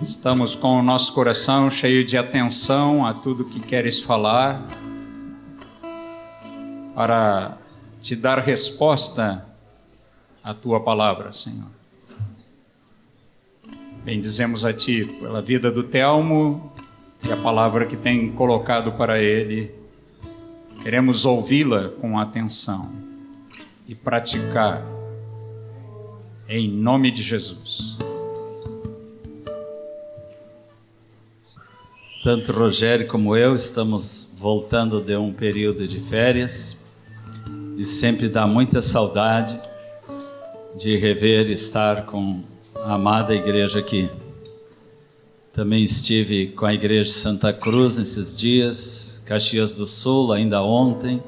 Estamos com o nosso coração cheio de atenção a tudo que queres falar, para te dar resposta à tua palavra, Senhor. Bendizemos a Ti pela vida do Telmo e a palavra que tem colocado para ele. Queremos ouvi-la com atenção e praticar em nome de Jesus. Tanto Rogério como eu estamos voltando de um período de férias e sempre dá muita saudade de rever e estar com a amada igreja aqui. Também estive com a igreja de Santa Cruz nesses dias, Caxias do Sul, ainda ontem,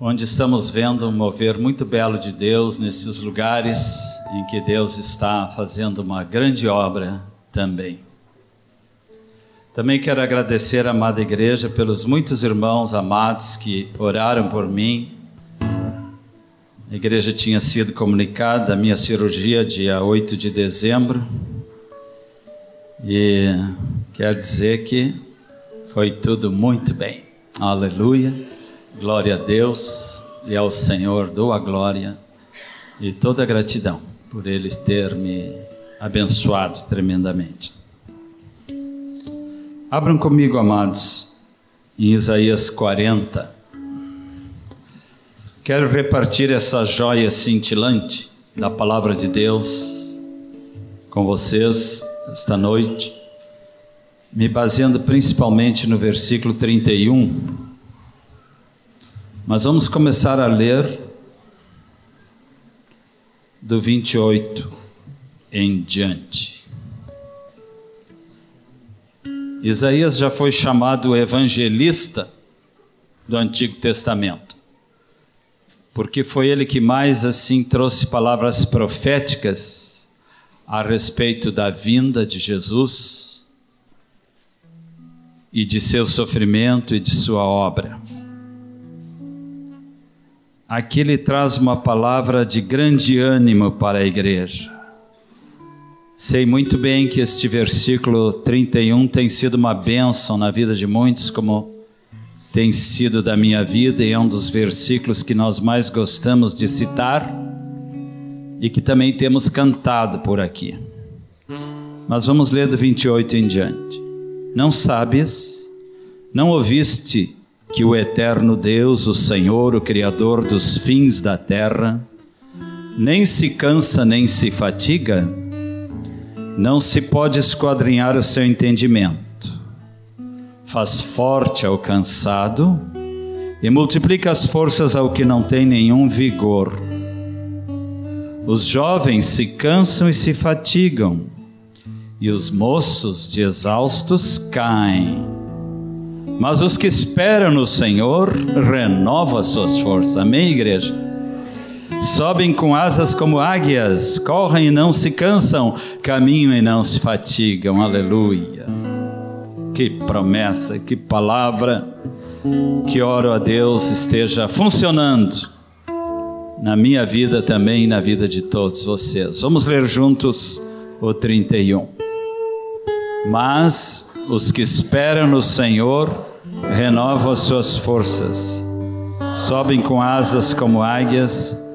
onde estamos vendo um mover muito belo de Deus nesses lugares em que Deus está fazendo uma grande obra também. Também quero agradecer amada igreja pelos muitos irmãos amados que oraram por mim a igreja tinha sido comunicada a minha cirurgia dia 8 de dezembro. E quer dizer que foi tudo muito bem. Aleluia. Glória a Deus e ao Senhor dou a glória e toda a gratidão por ele ter me abençoado tremendamente. Abram comigo, amados, em Isaías 40. Quero repartir essa joia cintilante da palavra de Deus com vocês esta noite, me baseando principalmente no versículo 31. Mas vamos começar a ler do 28 em diante. Isaías já foi chamado evangelista do Antigo Testamento porque foi ele que mais assim trouxe palavras proféticas a respeito da vinda de Jesus e de seu sofrimento e de sua obra. Aqui ele traz uma palavra de grande ânimo para a igreja. Sei muito bem que este versículo 31 tem sido uma bênção na vida de muitos, como tem sido da minha vida e é um dos versículos que nós mais gostamos de citar e que também temos cantado por aqui. Mas vamos ler do 28 em diante. Não sabes, não ouviste que o eterno Deus, o Senhor, o Criador dos fins da terra, nem se cansa nem se fatiga? Não se pode esquadrinhar o seu entendimento faz forte ao cansado e multiplica as forças ao que não tem nenhum vigor. Os jovens se cansam e se fatigam, e os moços de exaustos caem. Mas os que esperam no Senhor renovam as suas forças. Amém, igreja? Sobem com asas como águias, correm e não se cansam, caminham e não se fatigam. Aleluia. Que promessa, que palavra, que oro a Deus esteja funcionando na minha vida também e na vida de todos vocês. Vamos ler juntos o 31. Mas os que esperam no Senhor renovam as suas forças, sobem com asas como águias,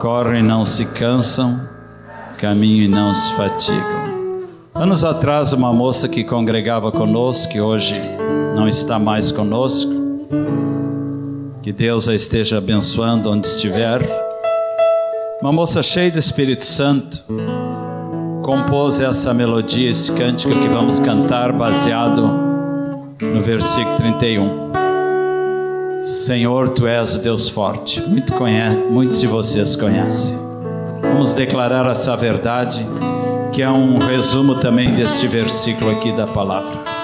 correm e não se cansam, caminham e não se fatigam. Anos atrás, uma moça que congregava conosco, que hoje não está mais conosco, que Deus a esteja abençoando onde estiver, uma moça cheia do Espírito Santo, compôs essa melodia, esse cântico que vamos cantar, baseado no versículo 31. Senhor, tu és o Deus forte. Muito muitos de vocês conhecem. Vamos declarar essa verdade que é um resumo também deste versículo aqui da palavra.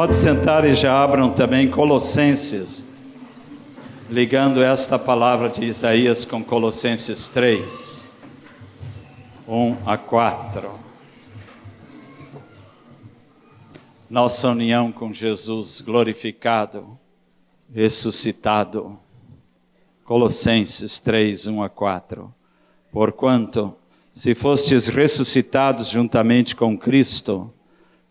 Pode sentar e já abram também Colossenses, ligando esta palavra de Isaías com Colossenses 3, 1 a 4. Nossa união com Jesus glorificado, ressuscitado. Colossenses 3, 1 a 4. Porquanto se fostes ressuscitados juntamente com Cristo,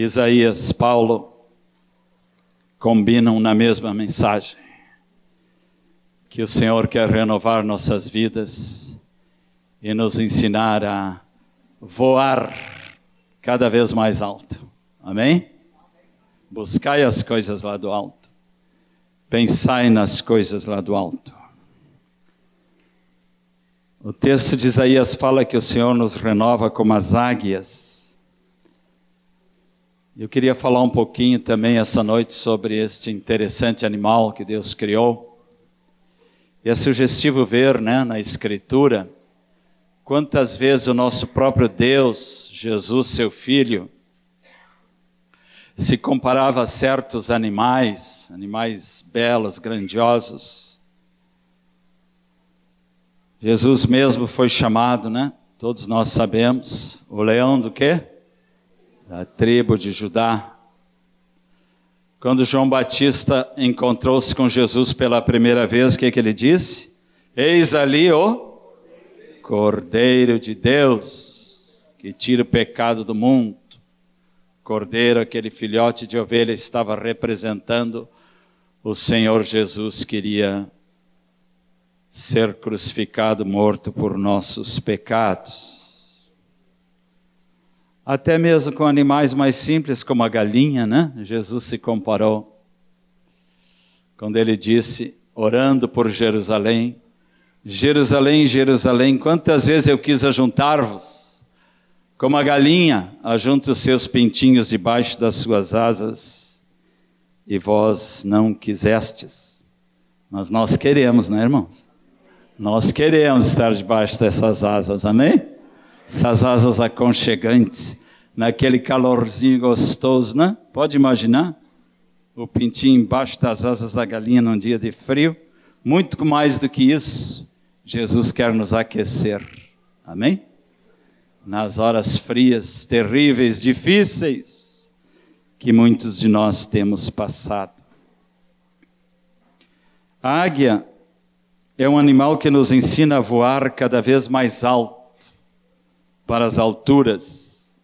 Isaías, Paulo combinam na mesma mensagem que o Senhor quer renovar nossas vidas e nos ensinar a voar cada vez mais alto. Amém? Buscai as coisas lá do alto. Pensai nas coisas lá do alto. O texto de Isaías fala que o Senhor nos renova como as águias. Eu queria falar um pouquinho também essa noite sobre este interessante animal que Deus criou. E é sugestivo ver, né, na Escritura, quantas vezes o nosso próprio Deus, Jesus, seu Filho, se comparava a certos animais, animais belos, grandiosos. Jesus mesmo foi chamado, né? Todos nós sabemos, o leão do quê? Da tribo de Judá. Quando João Batista encontrou-se com Jesus pela primeira vez, o que, que ele disse? Eis ali o Cordeiro de Deus, que tira o pecado do mundo cordeiro, aquele filhote de ovelha, estava representando o Senhor Jesus, queria ser crucificado, morto por nossos pecados. Até mesmo com animais mais simples, como a galinha, né? Jesus se comparou. Quando ele disse, orando por Jerusalém, Jerusalém, Jerusalém, quantas vezes eu quis ajuntar-vos, como a galinha ajunta os seus pintinhos debaixo das suas asas, e vós não quisestes. Mas nós queremos, né, irmãos? Nós queremos estar debaixo dessas asas, amém? Essas asas aconchegantes, naquele calorzinho gostoso, né? Pode imaginar? O pintinho embaixo das asas da galinha num dia de frio. Muito mais do que isso, Jesus quer nos aquecer, amém? nas horas frias, terríveis, difíceis que muitos de nós temos passado. A águia é um animal que nos ensina a voar cada vez mais alto, para as alturas,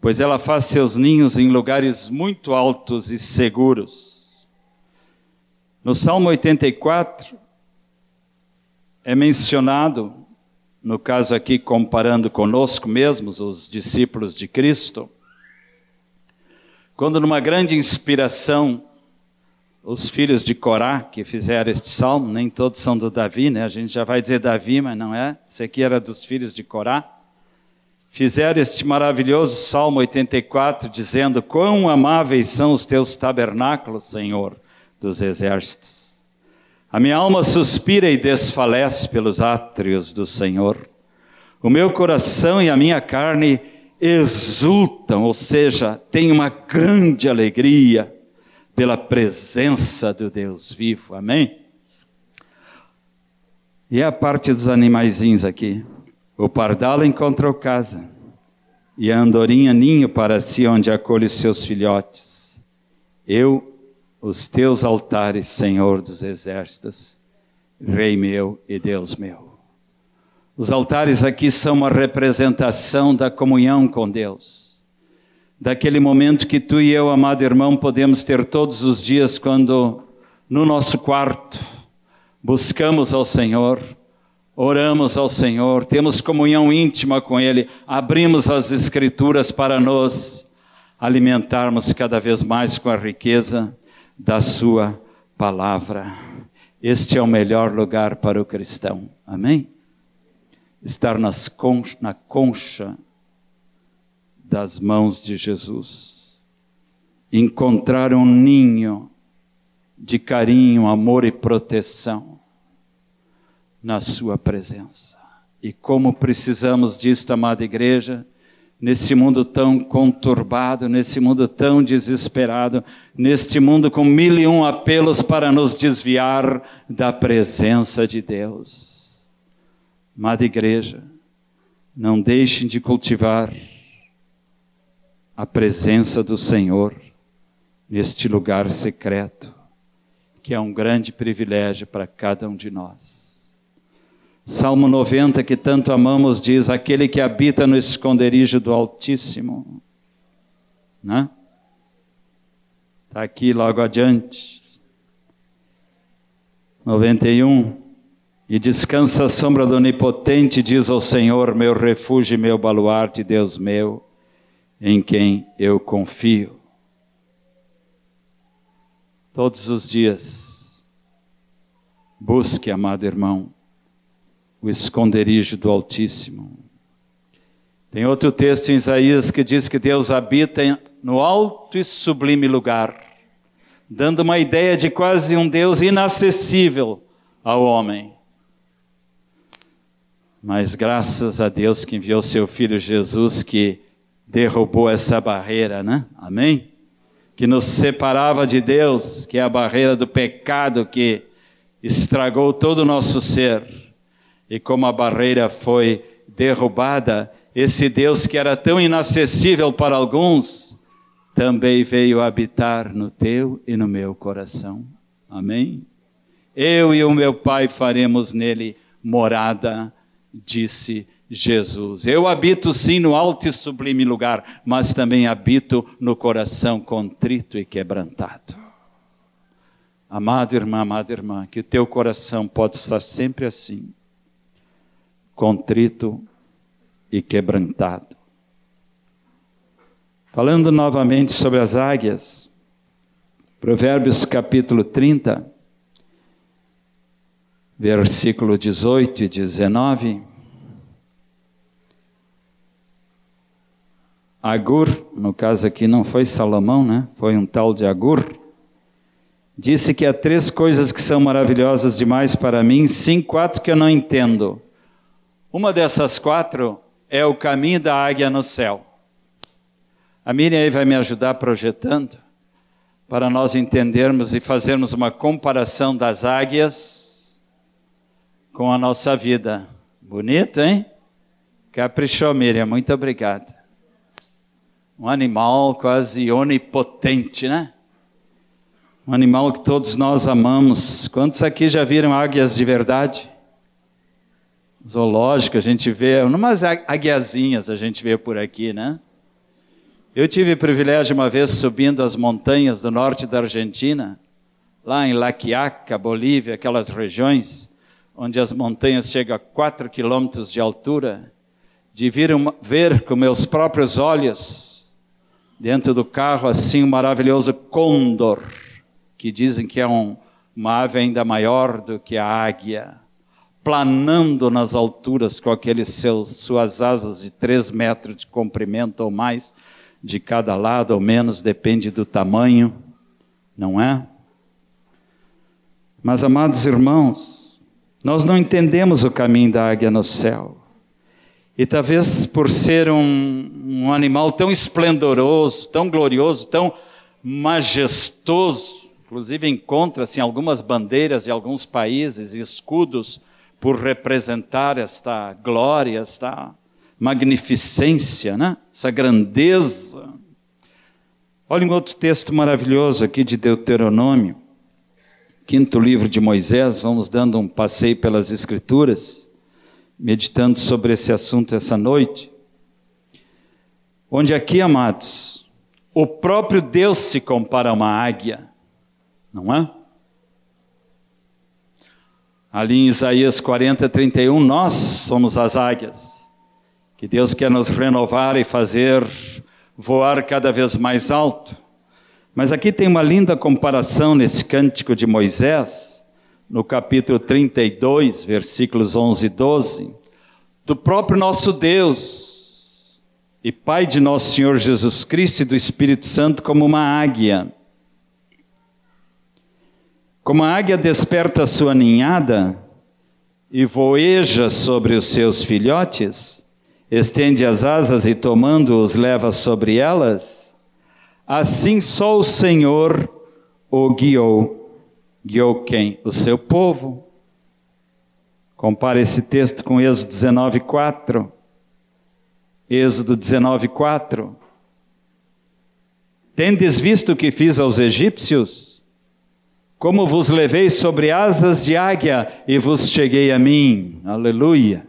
pois ela faz seus ninhos em lugares muito altos e seguros. No Salmo 84 é mencionado no caso aqui comparando conosco mesmos, os discípulos de Cristo, quando numa grande inspiração, os filhos de Corá, que fizeram este salmo, nem todos são do Davi, né? A gente já vai dizer Davi, mas não é. Esse aqui era dos filhos de Corá. Fizeram este maravilhoso salmo 84, dizendo: Quão amáveis são os teus tabernáculos, Senhor dos exércitos. A minha alma suspira e desfalece pelos átrios do Senhor. O meu coração e a minha carne exultam, ou seja, têm uma grande alegria pela presença do Deus vivo. Amém? E é a parte dos animaizinhos aqui. O pardal encontrou casa, e a andorinha ninho para si, onde acolhe seus filhotes. Eu os teus altares, Senhor dos exércitos, Rei meu e Deus meu. Os altares aqui são uma representação da comunhão com Deus, daquele momento que tu e eu, amado irmão, podemos ter todos os dias quando no nosso quarto buscamos ao Senhor, oramos ao Senhor, temos comunhão íntima com Ele, abrimos as Escrituras para nos alimentarmos cada vez mais com a riqueza da Sua palavra. Este é o melhor lugar para o cristão. Amém? Estar nas concha, na concha das mãos de Jesus. Encontrar um ninho de carinho, amor e proteção na Sua presença. E como precisamos disto, amada igreja, nesse mundo tão conturbado, nesse mundo tão desesperado, neste mundo com mil e um apelos para nos desviar da presença de Deus. Amada igreja, não deixem de cultivar a presença do Senhor neste lugar secreto, que é um grande privilégio para cada um de nós. Salmo 90, que tanto amamos, diz: Aquele que habita no esconderijo do Altíssimo. Né? Está aqui logo adiante. 91. E descansa a sombra do Onipotente, diz ao Senhor, meu refúgio e meu baluarte, Deus meu, em quem eu confio. Todos os dias, busque, amado irmão, o esconderijo do Altíssimo. Tem outro texto em Isaías que diz que Deus habita no alto e sublime lugar, dando uma ideia de quase um Deus inacessível ao homem. Mas graças a Deus que enviou seu filho Jesus que derrubou essa barreira, né? Amém? Que nos separava de Deus, que é a barreira do pecado que estragou todo o nosso ser. E como a barreira foi derrubada, esse Deus que era tão inacessível para alguns, também veio habitar no teu e no meu coração. Amém? Eu e o meu Pai faremos nele morada, disse Jesus. Eu habito sim no alto e sublime lugar, mas também habito no coração contrito e quebrantado. Amado irmão, amada irmã, que o teu coração pode estar sempre assim, contrito e quebrantado. Falando novamente sobre as águias, Provérbios capítulo 30, versículo 18 e 19. Agur, no caso aqui não foi Salomão, né? Foi um tal de Agur. Disse que há três coisas que são maravilhosas demais para mim, sim, quatro que eu não entendo. Uma dessas quatro é o caminho da águia no céu. A Miriam aí vai me ajudar projetando para nós entendermos e fazermos uma comparação das águias com a nossa vida. Bonito, hein? Caprichou, Miriam, muito obrigado. Um animal quase onipotente, né? Um animal que todos nós amamos. Quantos aqui já viram águias de verdade? Zoológico, a gente vê, umas aguiazinhas a gente vê por aqui, né? Eu tive o privilégio uma vez subindo as montanhas do norte da Argentina, lá em La Quiaca, Bolívia, aquelas regiões onde as montanhas chegam a 4 quilômetros de altura, de vir uma, ver com meus próprios olhos, dentro do carro, assim, um maravilhoso condor, que dizem que é um, uma ave ainda maior do que a águia planando nas alturas com aqueles seus suas asas de três metros de comprimento ou mais de cada lado ou menos depende do tamanho, não é? Mas amados irmãos, nós não entendemos o caminho da águia no céu. E talvez por ser um, um animal tão esplendoroso, tão glorioso, tão majestoso, inclusive encontra-se em algumas bandeiras de alguns países escudos por representar esta glória, esta magnificência, né? essa grandeza. Olha um outro texto maravilhoso aqui de Deuteronômio, quinto livro de Moisés, vamos dando um passeio pelas Escrituras, meditando sobre esse assunto essa noite. Onde aqui, amados, o próprio Deus se compara a uma águia, não é? Ali em Isaías 40, 31, nós somos as águias, que Deus quer nos renovar e fazer voar cada vez mais alto. Mas aqui tem uma linda comparação nesse cântico de Moisés, no capítulo 32, versículos 11 e 12, do próprio nosso Deus e Pai de nosso Senhor Jesus Cristo e do Espírito Santo como uma águia como a águia desperta sua ninhada e voeja sobre os seus filhotes, estende as asas e tomando-os leva sobre elas, assim só o Senhor o guiou. Guiou quem? O seu povo. Compare esse texto com Êxodo 19, 4. Êxodo 19, 4. Tendes visto o que fiz aos egípcios? Como vos levei sobre asas de águia e vos cheguei a mim. Aleluia.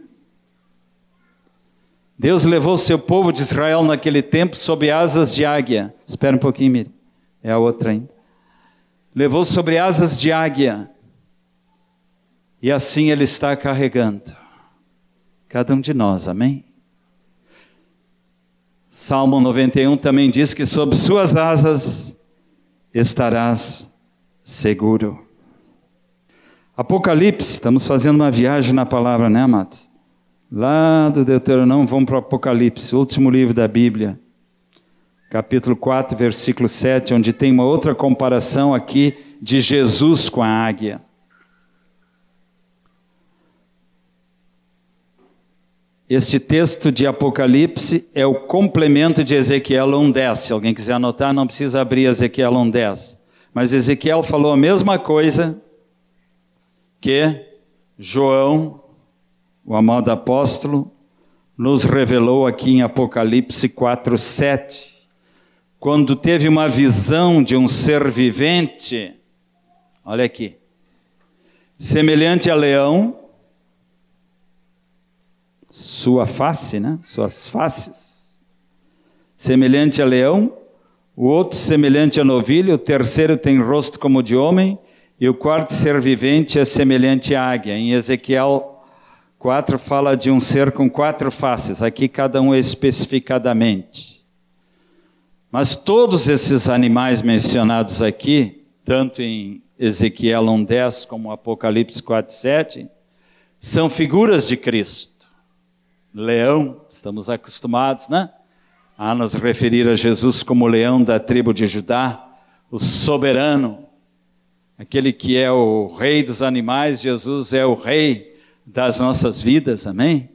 Deus levou seu povo de Israel naquele tempo sobre asas de águia. Espera um pouquinho, Miriam. É a outra ainda. Levou sobre asas de águia. E assim Ele está carregando. Cada um de nós, amém? Salmo 91 também diz que sob suas asas estarás seguro. Apocalipse, estamos fazendo uma viagem na palavra, né, amados? Lá do Deuteronômio, vamos para o Apocalipse, último livro da Bíblia. capítulo 4, versículo 7, onde tem uma outra comparação aqui de Jesus com a águia. Este texto de Apocalipse é o complemento de Ezequiel 1:10. Se alguém quiser anotar, não precisa abrir Ezequiel 1:10. Mas Ezequiel falou a mesma coisa que João, o amado apóstolo, nos revelou aqui em Apocalipse 4:7, quando teve uma visão de um ser vivente. Olha aqui. Semelhante a leão, sua face, né? Suas faces. Semelhante a leão, o outro semelhante a novilho, o terceiro tem rosto como de homem, e o quarto ser vivente é semelhante à águia. Em Ezequiel 4 fala de um ser com quatro faces, aqui cada um especificadamente. Mas todos esses animais mencionados aqui, tanto em Ezequiel 1:10 como Apocalipse 4:7, são figuras de Cristo leão, estamos acostumados, né? A nos referir a Jesus como leão da tribo de Judá, o soberano, aquele que é o rei dos animais, Jesus é o rei das nossas vidas, amém?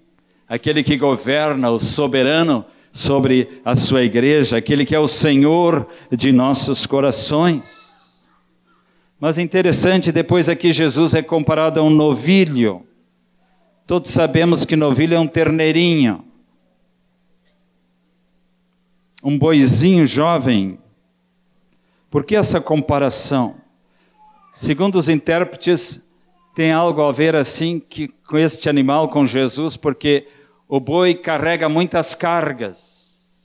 Aquele que governa, o soberano sobre a sua igreja, aquele que é o Senhor de nossos corações. Mas interessante, depois aqui Jesus é comparado a um novilho. Todos sabemos que novilho é um terneirinho, um boizinho jovem. Por que essa comparação? Segundo os intérpretes, tem algo a ver assim que, com este animal, com Jesus, porque o boi carrega muitas cargas.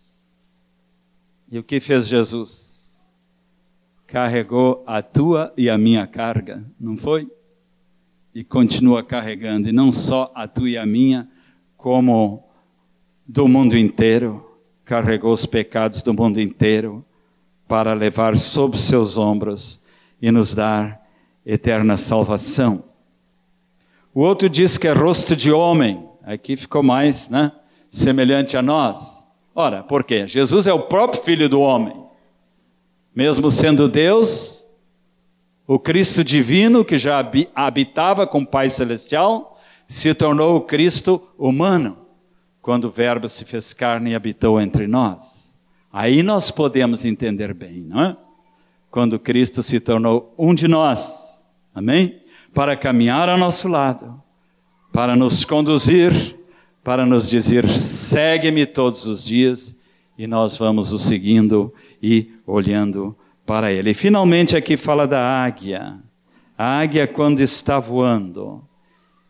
E o que fez Jesus? Carregou a tua e a minha carga, não foi? e continua carregando, e não só a tua e a minha, como do mundo inteiro, carregou os pecados do mundo inteiro para levar sob seus ombros e nos dar eterna salvação. O outro diz que é rosto de homem, aqui ficou mais, né, semelhante a nós. Ora, por quê? Jesus é o próprio filho do homem. Mesmo sendo Deus, o Cristo divino, que já habitava com o Pai Celestial, se tornou o Cristo humano, quando o Verbo se fez carne e habitou entre nós. Aí nós podemos entender bem, não é? Quando Cristo se tornou um de nós, amém? Para caminhar ao nosso lado, para nos conduzir, para nos dizer: segue-me todos os dias, e nós vamos o seguindo e olhando para ele. E finalmente aqui fala da águia. A águia quando está voando.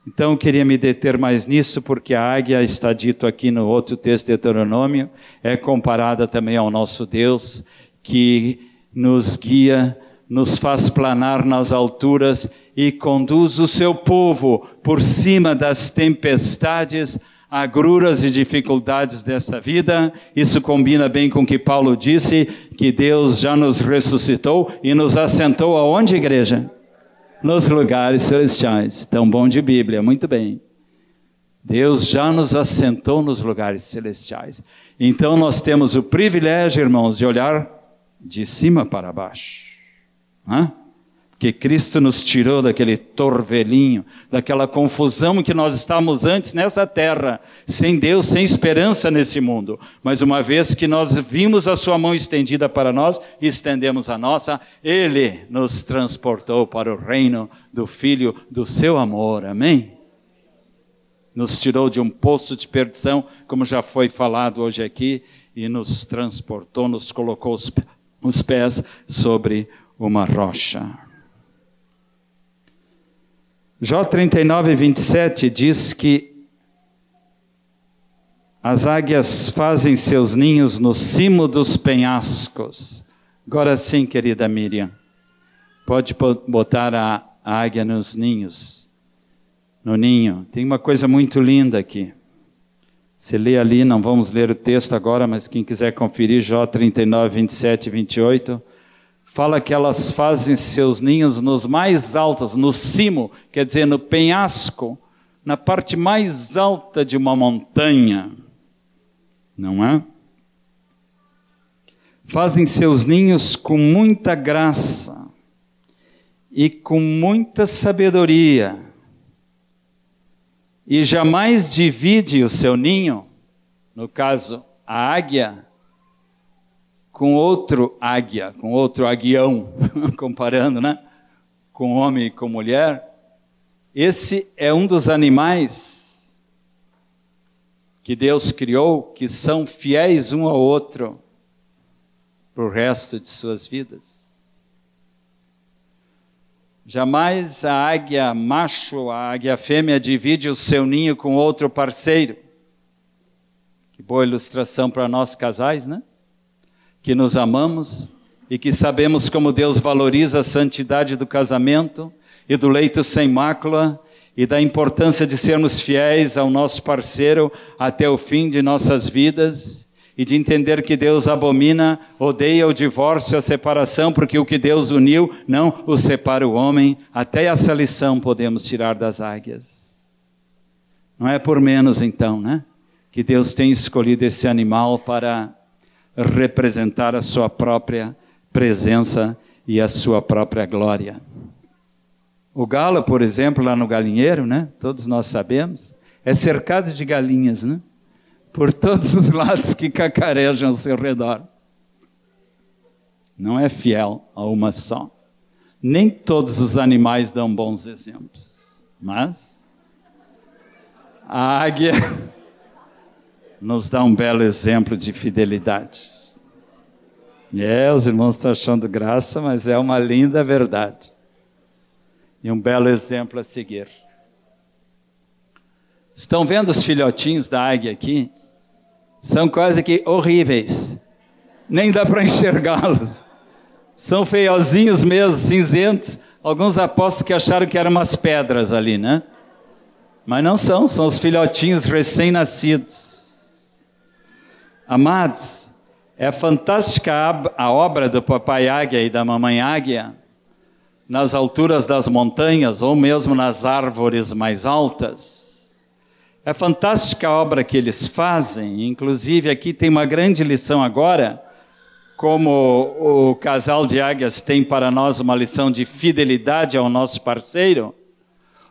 Então eu queria me deter mais nisso, porque a águia está dito aqui no outro texto de Deuteronômio, é comparada também ao nosso Deus, que nos guia, nos faz planar nas alturas e conduz o seu povo por cima das tempestades agruras e dificuldades dessa vida. Isso combina bem com o que Paulo disse, que Deus já nos ressuscitou e nos assentou aonde, igreja? Nos lugares celestiais. Tão bom de Bíblia, muito bem. Deus já nos assentou nos lugares celestiais. Então nós temos o privilégio, irmãos, de olhar de cima para baixo. Hã? Que Cristo nos tirou daquele torvelinho, daquela confusão que nós estávamos antes nessa terra, sem Deus, sem esperança nesse mundo. Mas uma vez que nós vimos a sua mão estendida para nós, estendemos a nossa, ele nos transportou para o reino do filho do seu amor. Amém. Nos tirou de um poço de perdição, como já foi falado hoje aqui, e nos transportou, nos colocou os, os pés sobre uma rocha. Jó 39, 27 diz que as águias fazem seus ninhos no cimo dos penhascos. Agora sim, querida Miriam, pode botar a águia nos ninhos, no ninho. Tem uma coisa muito linda aqui. Você lê ali, não vamos ler o texto agora, mas quem quiser conferir, Jó 39, 27 e 28 fala que elas fazem seus ninhos nos mais altos, no cimo, quer dizer, no penhasco, na parte mais alta de uma montanha. Não é? fazem seus ninhos com muita graça e com muita sabedoria, e jamais divide o seu ninho, no caso, a águia, com outro águia, com outro aguião, comparando, né? Com homem e com mulher. Esse é um dos animais que Deus criou que são fiéis um ao outro para o resto de suas vidas. Jamais a águia macho, a águia fêmea divide o seu ninho com outro parceiro. Que boa ilustração para nós casais, né? Que nos amamos e que sabemos como Deus valoriza a santidade do casamento e do leito sem mácula e da importância de sermos fiéis ao nosso parceiro até o fim de nossas vidas e de entender que Deus abomina, odeia o divórcio, a separação, porque o que Deus uniu não o separa o homem. Até essa lição podemos tirar das águias. Não é por menos então, né? Que Deus tem escolhido esse animal para representar a sua própria presença e a sua própria glória. O galo, por exemplo, lá no galinheiro, né? Todos nós sabemos, é cercado de galinhas, né? Por todos os lados que cacarejam ao seu redor. Não é fiel a uma só. Nem todos os animais dão bons exemplos, mas a águia nos dá um belo exemplo de fidelidade. É, os irmãos estão achando graça, mas é uma linda verdade. E um belo exemplo a seguir. Estão vendo os filhotinhos da águia aqui? São quase que horríveis. Nem dá para enxergá-los. São feiozinhos mesmo, cinzentos. Alguns apostos que acharam que eram umas pedras ali, né? Mas não são, são os filhotinhos recém-nascidos. Amados, é fantástica a obra do papai águia e da mamãe águia nas alturas das montanhas ou mesmo nas árvores mais altas. É fantástica a obra que eles fazem, inclusive aqui tem uma grande lição agora, como o casal de águias tem para nós uma lição de fidelidade ao nosso parceiro.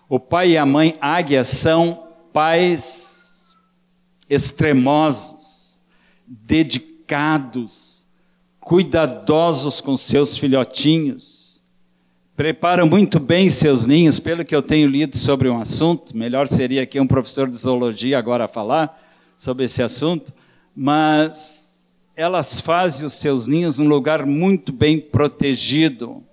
O pai e a mãe águia são pais extremosos dedicados, cuidadosos com seus filhotinhos, preparam muito bem seus ninhos, pelo que eu tenho lido sobre um assunto. Melhor seria aqui um professor de zoologia agora falar sobre esse assunto, mas elas fazem os seus ninhos num lugar muito bem protegido.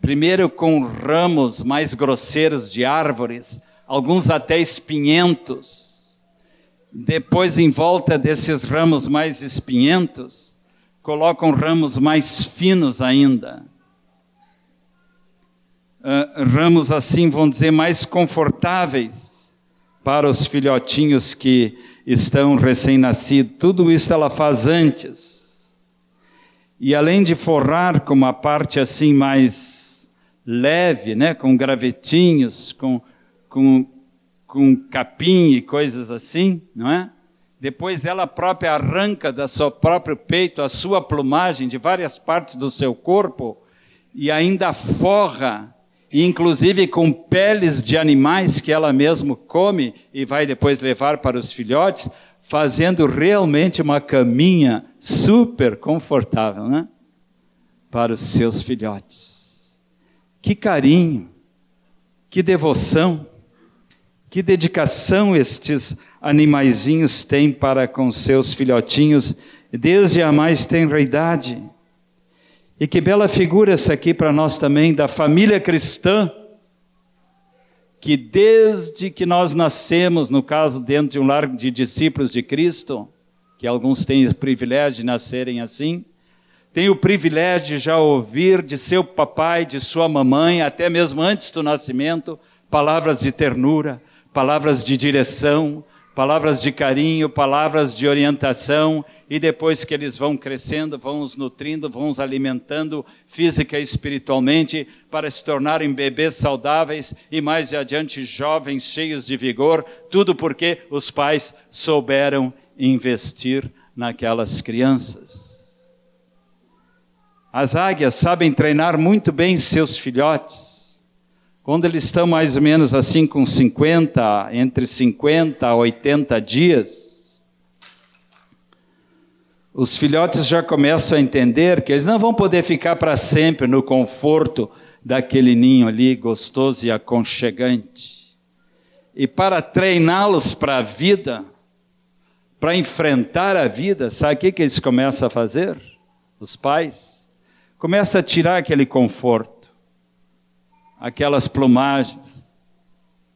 Primeiro com ramos mais grosseiros de árvores, alguns até espinhentos depois, em volta desses ramos mais espinhentos, colocam ramos mais finos ainda. Uh, ramos assim, vão dizer, mais confortáveis para os filhotinhos que estão recém-nascidos. Tudo isso ela faz antes. E além de forrar com uma parte assim mais leve, né, com gravetinhos, com, com com capim e coisas assim, não é? Depois ela própria arranca da seu próprio peito a sua plumagem de várias partes do seu corpo e ainda forra, inclusive com peles de animais que ela mesma come e vai depois levar para os filhotes, fazendo realmente uma caminha super confortável, né? Para os seus filhotes. Que carinho, que devoção. Que dedicação estes animaizinhos têm para com seus filhotinhos desde a mais tenra idade. E que bela figura essa aqui para nós também da família cristã, que desde que nós nascemos, no caso dentro de um lar de discípulos de Cristo, que alguns têm o privilégio de nascerem assim, tem o privilégio de já ouvir de seu papai, de sua mamãe, até mesmo antes do nascimento, palavras de ternura, palavras de direção, palavras de carinho, palavras de orientação, e depois que eles vão crescendo, vão os nutrindo, vão os alimentando física e espiritualmente, para se tornarem bebês saudáveis e mais adiante jovens, cheios de vigor, tudo porque os pais souberam investir naquelas crianças. As águias sabem treinar muito bem seus filhotes. Quando eles estão mais ou menos assim com 50, entre 50 a 80 dias, os filhotes já começam a entender que eles não vão poder ficar para sempre no conforto daquele ninho ali gostoso e aconchegante. E para treiná-los para a vida, para enfrentar a vida, sabe o que, que eles começam a fazer? Os pais começa a tirar aquele conforto, aquelas plumagens,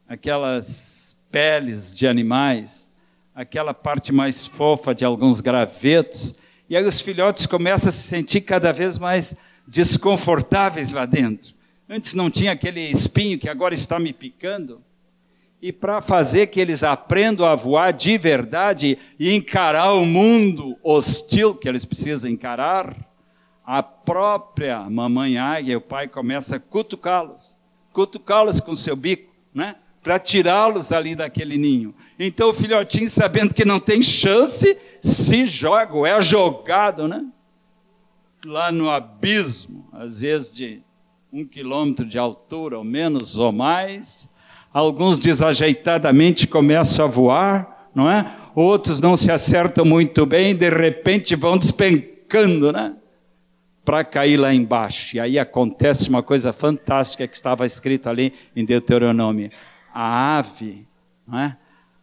aquelas peles de animais, aquela parte mais fofa de alguns gravetos, e aí os filhotes começam a se sentir cada vez mais desconfortáveis lá dentro. Antes não tinha aquele espinho que agora está me picando. E para fazer que eles aprendam a voar de verdade e encarar o mundo hostil que eles precisam encarar, a própria mamãe águia, o pai começa a cutucá-los, cutucá-los com seu bico, né? Para tirá-los ali daquele ninho. Então o filhotinho, sabendo que não tem chance, se joga, ou é jogado, né? Lá no abismo, às vezes de um quilômetro de altura, ou menos ou mais. Alguns desajeitadamente começam a voar, não é? Outros não se acertam muito bem, de repente vão despencando, né? Para cair lá embaixo. E aí acontece uma coisa fantástica que estava escrito ali em Deuteronômio: a ave, não é?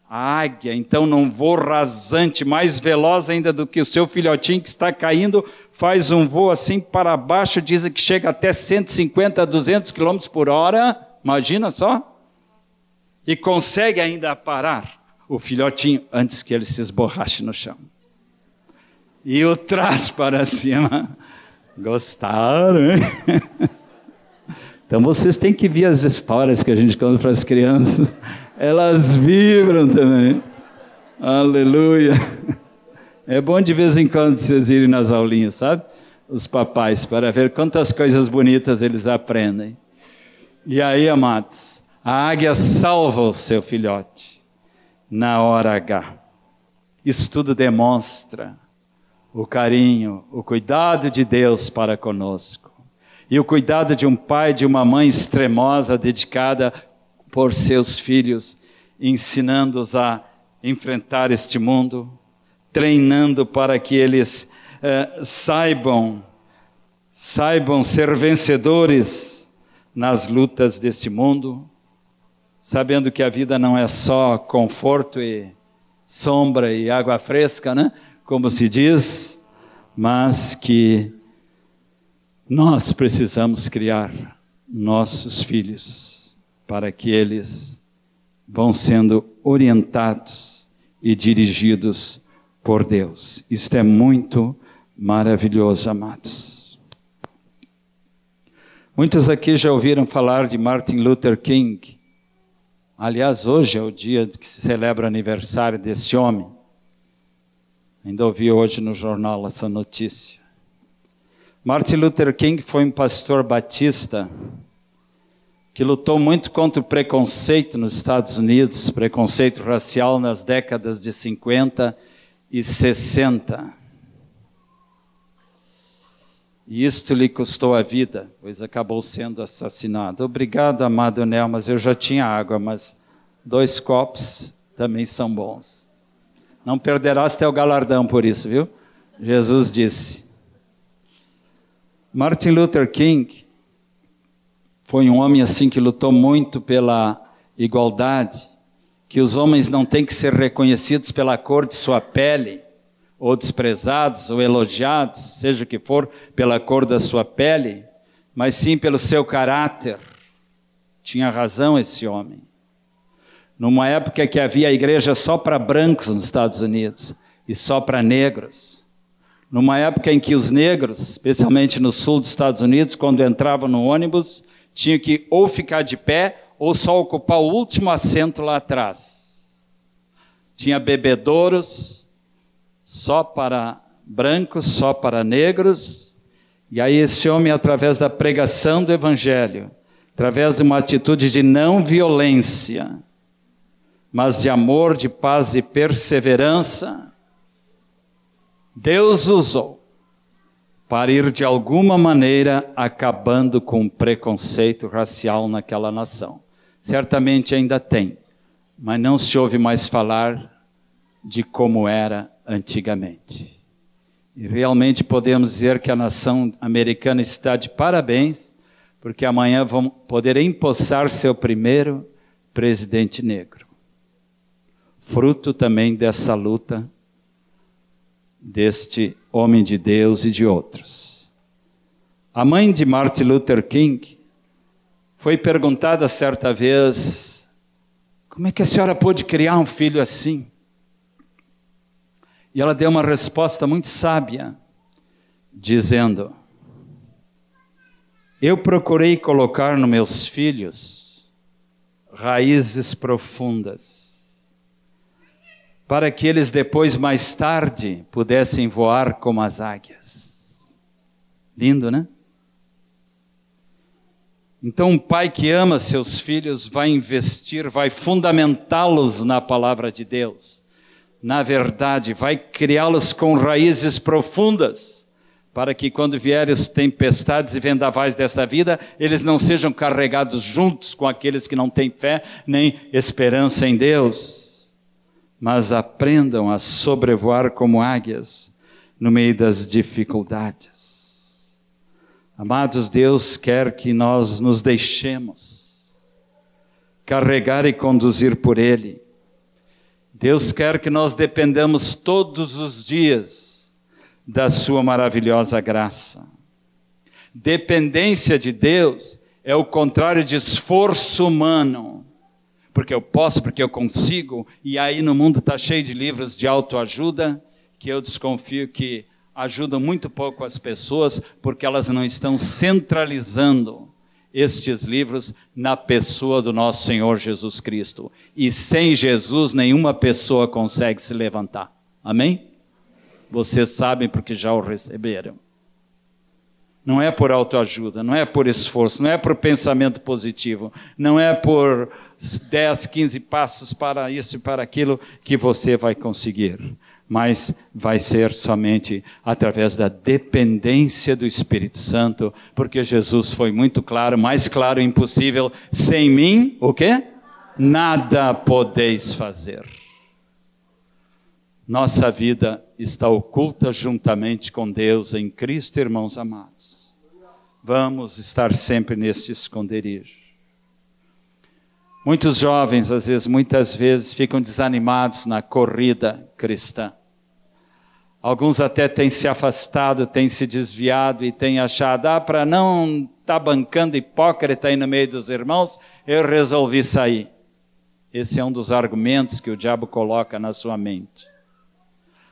a águia, então não voo rasante, mais veloz ainda do que o seu filhotinho que está caindo, faz um voo assim para baixo, dizem que chega até 150 a 200 km por hora, imagina só, e consegue ainda parar o filhotinho antes que ele se esborrache no chão. E o traz para cima. Gostaram, hein? Então vocês têm que ver as histórias que a gente conta para as crianças. Elas vibram também. Aleluia. É bom de vez em quando vocês irem nas aulinhas, sabe? Os papais, para ver quantas coisas bonitas eles aprendem. E aí, amados, a águia salva o seu filhote na hora H. Isso tudo demonstra o carinho, o cuidado de Deus para conosco. E o cuidado de um pai, de uma mãe extremosa, dedicada por seus filhos, ensinando-os a enfrentar este mundo, treinando para que eles eh, saibam, saibam ser vencedores nas lutas desse mundo, sabendo que a vida não é só conforto e sombra e água fresca, né? Como se diz, mas que nós precisamos criar nossos filhos para que eles vão sendo orientados e dirigidos por Deus. Isto é muito maravilhoso, amados. Muitos aqui já ouviram falar de Martin Luther King. Aliás, hoje é o dia que se celebra o aniversário desse homem. Ainda ouvi hoje no jornal essa notícia. Martin Luther King foi um pastor batista que lutou muito contra o preconceito nos Estados Unidos, preconceito racial nas décadas de 50 e 60. E isto lhe custou a vida, pois acabou sendo assassinado. Obrigado, amado Nel, mas eu já tinha água, mas dois copos também são bons. Não perderás teu galardão por isso, viu? Jesus disse. Martin Luther King foi um homem assim que lutou muito pela igualdade, que os homens não têm que ser reconhecidos pela cor de sua pele, ou desprezados ou elogiados, seja o que for, pela cor da sua pele, mas sim pelo seu caráter. Tinha razão esse homem numa época que havia igreja só para brancos nos Estados Unidos e só para negros. Numa época em que os negros, especialmente no sul dos Estados Unidos, quando entravam no ônibus, tinham que ou ficar de pé ou só ocupar o último assento lá atrás. Tinha bebedouros só para brancos, só para negros. E aí esse homem, através da pregação do evangelho, através de uma atitude de não violência, mas de amor, de paz e perseverança, Deus usou para ir de alguma maneira acabando com o preconceito racial naquela nação. Certamente ainda tem, mas não se ouve mais falar de como era antigamente. E realmente podemos dizer que a nação americana está de parabéns, porque amanhã vão poder empossar seu primeiro presidente negro. Fruto também dessa luta deste homem de Deus e de outros. A mãe de Martin Luther King foi perguntada certa vez: como é que a senhora pôde criar um filho assim? E ela deu uma resposta muito sábia, dizendo: Eu procurei colocar nos meus filhos raízes profundas para que eles depois, mais tarde, pudessem voar como as águias. Lindo, né? Então, um pai que ama seus filhos vai investir, vai fundamentá-los na palavra de Deus, na verdade, vai criá-los com raízes profundas, para que quando vierem as tempestades e vendavais desta vida, eles não sejam carregados juntos com aqueles que não têm fé nem esperança em Deus mas aprendam a sobrevoar como águias no meio das dificuldades. Amados, Deus quer que nós nos deixemos carregar e conduzir por Ele. Deus quer que nós dependamos todos os dias da Sua maravilhosa graça. Dependência de Deus é o contrário de esforço humano porque eu posso, porque eu consigo, e aí no mundo está cheio de livros de autoajuda que eu desconfio que ajudam muito pouco as pessoas, porque elas não estão centralizando estes livros na pessoa do nosso Senhor Jesus Cristo. E sem Jesus, nenhuma pessoa consegue se levantar. Amém? Vocês sabem porque já o receberam. Não é por autoajuda, não é por esforço, não é por pensamento positivo, não é por 10, 15 passos para isso e para aquilo que você vai conseguir, mas vai ser somente através da dependência do Espírito Santo, porque Jesus foi muito claro, mais claro impossível, sem mim, o quê? Nada podeis fazer. Nossa vida está oculta juntamente com Deus em Cristo, irmãos amados. Vamos estar sempre nesse esconderijo. Muitos jovens, às vezes, muitas vezes, ficam desanimados na corrida cristã. Alguns até têm se afastado, têm se desviado e têm achado, ah, para não estar tá bancando hipócrita aí no meio dos irmãos, eu resolvi sair. Esse é um dos argumentos que o diabo coloca na sua mente.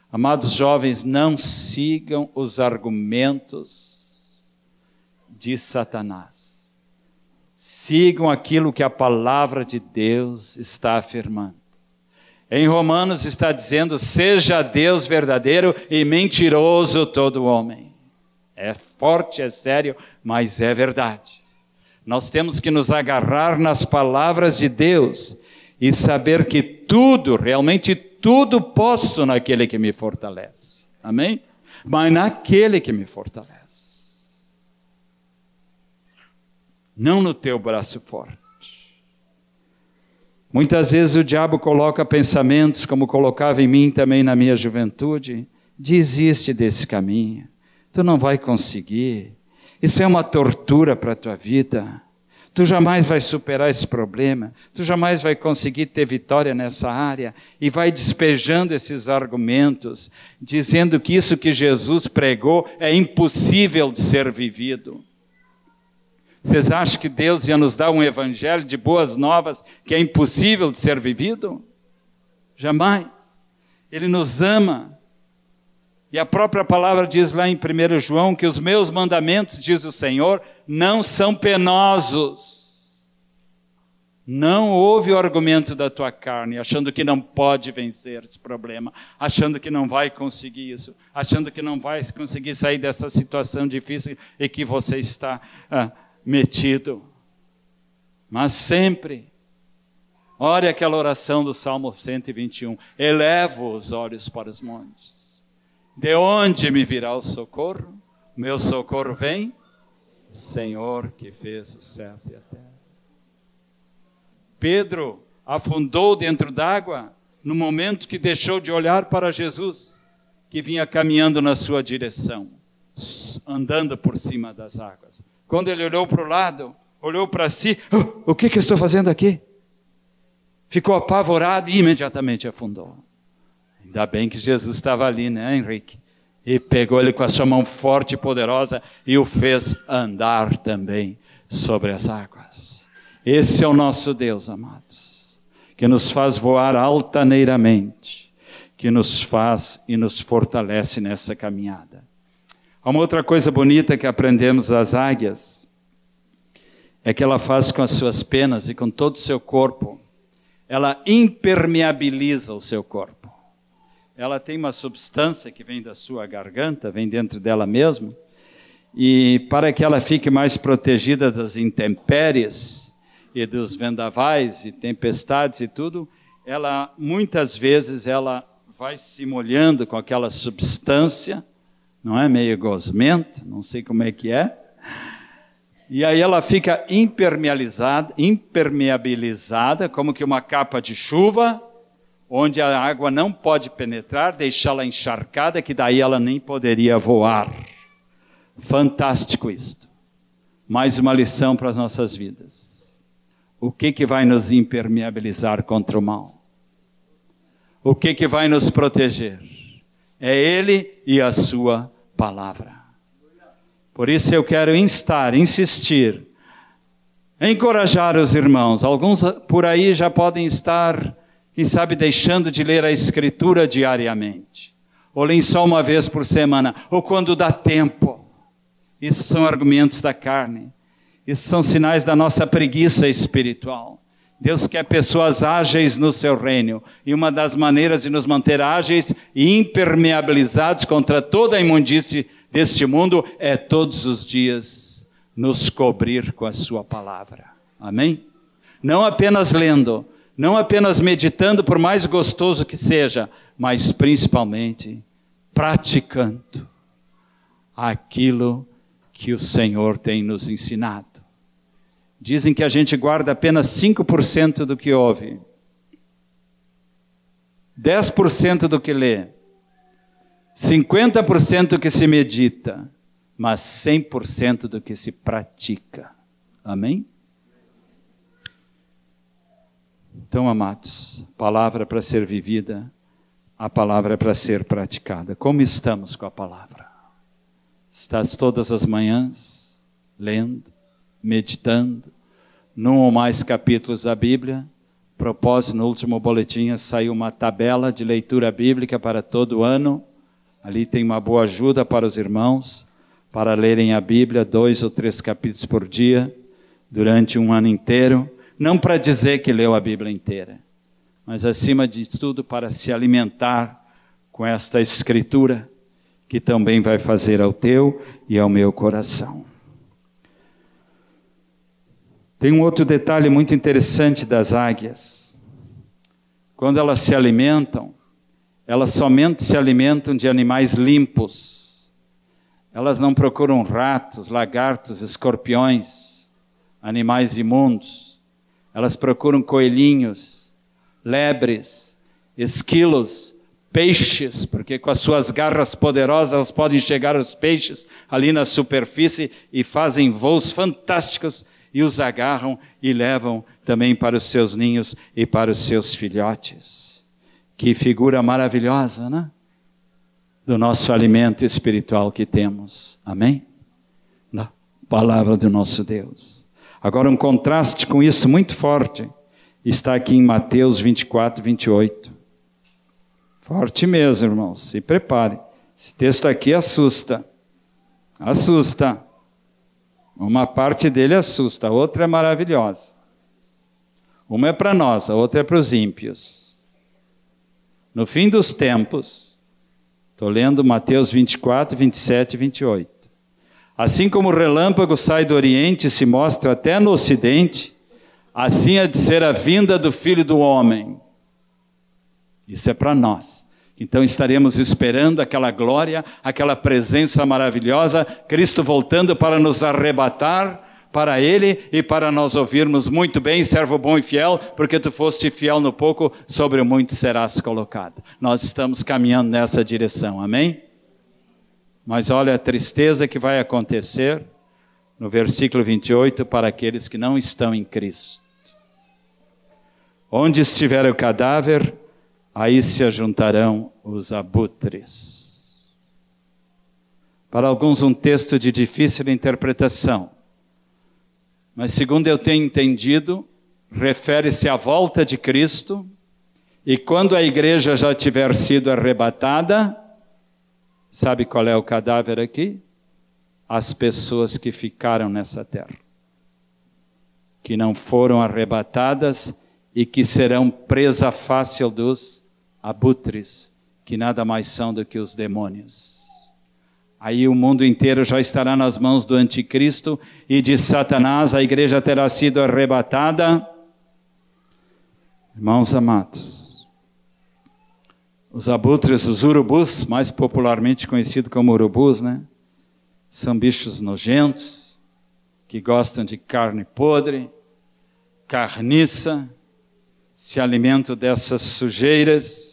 Amados jovens, não sigam os argumentos de Satanás. Sigam aquilo que a palavra de Deus está afirmando. Em Romanos está dizendo: seja Deus verdadeiro e mentiroso todo homem. É forte, é sério, mas é verdade. Nós temos que nos agarrar nas palavras de Deus e saber que tudo, realmente tudo posso naquele que me fortalece. Amém? Mas naquele que me fortalece. Não no teu braço forte. Muitas vezes o diabo coloca pensamentos, como colocava em mim também na minha juventude: desiste desse caminho, tu não vai conseguir, isso é uma tortura para a tua vida. Tu jamais vai superar esse problema, tu jamais vai conseguir ter vitória nessa área, e vai despejando esses argumentos, dizendo que isso que Jesus pregou é impossível de ser vivido. Vocês acham que Deus ia nos dar um evangelho de boas novas que é impossível de ser vivido? Jamais. Ele nos ama. E a própria palavra diz lá em 1 João que os meus mandamentos, diz o Senhor, não são penosos. Não houve o argumento da tua carne, achando que não pode vencer esse problema, achando que não vai conseguir isso, achando que não vai conseguir sair dessa situação difícil e que você está. Ah, metido. Mas sempre, ore aquela oração do Salmo 121. Elevo os olhos para os montes. De onde me virá o socorro? Meu socorro vem, Senhor que fez os céus e a terra. Pedro afundou dentro d'água no momento que deixou de olhar para Jesus, que vinha caminhando na sua direção, andando por cima das águas. Quando ele olhou para o lado, olhou para si, oh, o que, que estou fazendo aqui? Ficou apavorado e imediatamente afundou. Ainda bem que Jesus estava ali, né, Henrique? E pegou ele com a sua mão forte e poderosa e o fez andar também sobre as águas. Esse é o nosso Deus, amados, que nos faz voar altaneiramente, que nos faz e nos fortalece nessa caminhada. Uma outra coisa bonita que aprendemos das águias, é que ela faz com as suas penas e com todo o seu corpo, ela impermeabiliza o seu corpo. Ela tem uma substância que vem da sua garganta, vem dentro dela mesma, e para que ela fique mais protegida das intempéries e dos vendavais e tempestades e tudo, ela muitas vezes ela vai se molhando com aquela substância, não é meio gosmenta, não sei como é que é, e aí ela fica impermeabilizada, impermeabilizada, como que uma capa de chuva, onde a água não pode penetrar, deixá-la encharcada, que daí ela nem poderia voar. Fantástico isto. Mais uma lição para as nossas vidas. O que que vai nos impermeabilizar contra o mal? O que que vai nos proteger? É ele e a sua palavra. Por isso eu quero instar, insistir, encorajar os irmãos. Alguns por aí já podem estar, quem sabe, deixando de ler a Escritura diariamente, ou leem só uma vez por semana, ou quando dá tempo. Isso são argumentos da carne. Isso são sinais da nossa preguiça espiritual. Deus quer pessoas ágeis no seu reino. E uma das maneiras de nos manter ágeis e impermeabilizados contra toda a imundície deste mundo é todos os dias nos cobrir com a Sua palavra. Amém? Não apenas lendo, não apenas meditando, por mais gostoso que seja, mas principalmente praticando aquilo que o Senhor tem nos ensinado. Dizem que a gente guarda apenas 5% do que ouve, 10% do que lê, 50% do que se medita, mas 100% do que se pratica. Amém? Então, amados, palavra para ser vivida, a palavra para ser praticada. Como estamos com a palavra? Estás todas as manhãs lendo, meditando, num ou mais capítulos da Bíblia? Propósito, no último boletim saiu uma tabela de leitura bíblica para todo ano Ali tem uma boa ajuda para os irmãos, para lerem a Bíblia, dois ou três capítulos por dia, durante um ano inteiro. Não para dizer que leu a Bíblia inteira, mas acima de tudo para se alimentar com esta Escritura, que também vai fazer ao teu e ao meu coração. Tem um outro detalhe muito interessante das águias. Quando elas se alimentam, elas somente se alimentam de animais limpos. Elas não procuram ratos, lagartos, escorpiões, animais imundos. Elas procuram coelhinhos, lebres, esquilos, peixes, porque com as suas garras poderosas elas podem chegar aos peixes ali na superfície e fazem voos fantásticos e os agarram e levam também para os seus ninhos e para os seus filhotes. Que figura maravilhosa, né? Do nosso alimento espiritual que temos. Amém? Na palavra do nosso Deus. Agora, um contraste com isso muito forte está aqui em Mateus 24, 28. Forte mesmo, irmãos. Se prepare. Esse texto aqui assusta. Assusta. Uma parte dele assusta, a outra é maravilhosa. Uma é para nós, a outra é para os ímpios. No fim dos tempos, estou lendo Mateus 24, 27 e 28. Assim como o relâmpago sai do Oriente e se mostra até no Ocidente, assim há de ser a vinda do Filho do Homem. Isso é para nós. Então estaremos esperando aquela glória, aquela presença maravilhosa, Cristo voltando para nos arrebatar para Ele e para nós ouvirmos muito bem, servo bom e fiel, porque tu foste fiel no pouco, sobre o muito serás colocado. Nós estamos caminhando nessa direção, amém? Mas olha a tristeza que vai acontecer no versículo 28 para aqueles que não estão em Cristo. Onde estiver o cadáver, aí se ajuntarão os abutres. Para alguns, um texto de difícil interpretação, mas segundo eu tenho entendido, refere-se à volta de Cristo, e quando a igreja já tiver sido arrebatada, sabe qual é o cadáver aqui? As pessoas que ficaram nessa terra, que não foram arrebatadas e que serão presa fácil dos abutres, que nada mais são do que os demônios. Aí o mundo inteiro já estará nas mãos do anticristo e de Satanás, a igreja terá sido arrebatada. Irmãos amados, os abutres, os urubus, mais popularmente conhecido como urubus, né? São bichos nojentos, que gostam de carne podre, carniça, se alimentam dessas sujeiras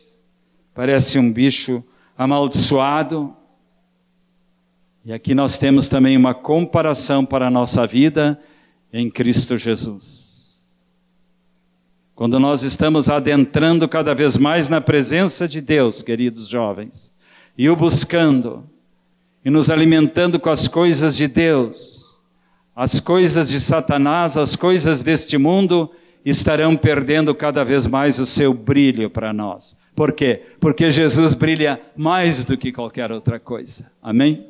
parece um bicho amaldiçoado. E aqui nós temos também uma comparação para a nossa vida em Cristo Jesus. Quando nós estamos adentrando cada vez mais na presença de Deus, queridos jovens, e o buscando, e nos alimentando com as coisas de Deus, as coisas de Satanás, as coisas deste mundo, estarão perdendo cada vez mais o seu brilho para nós. Por quê? Porque Jesus brilha mais do que qualquer outra coisa. Amém?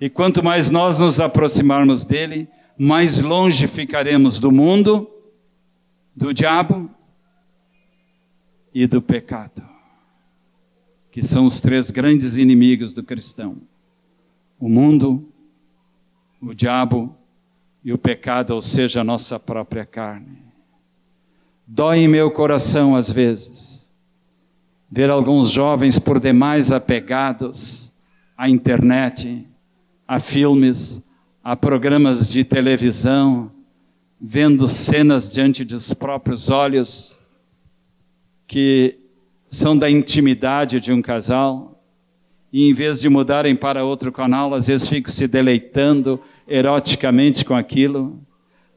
E quanto mais nós nos aproximarmos dele, mais longe ficaremos do mundo, do diabo e do pecado, que são os três grandes inimigos do cristão: o mundo, o diabo e o pecado, ou seja, a nossa própria carne. Dói em meu coração às vezes ver alguns jovens por demais apegados à internet, a filmes, a programas de televisão, vendo cenas diante dos próprios olhos que são da intimidade de um casal, e em vez de mudarem para outro canal, às vezes ficam se deleitando eroticamente com aquilo,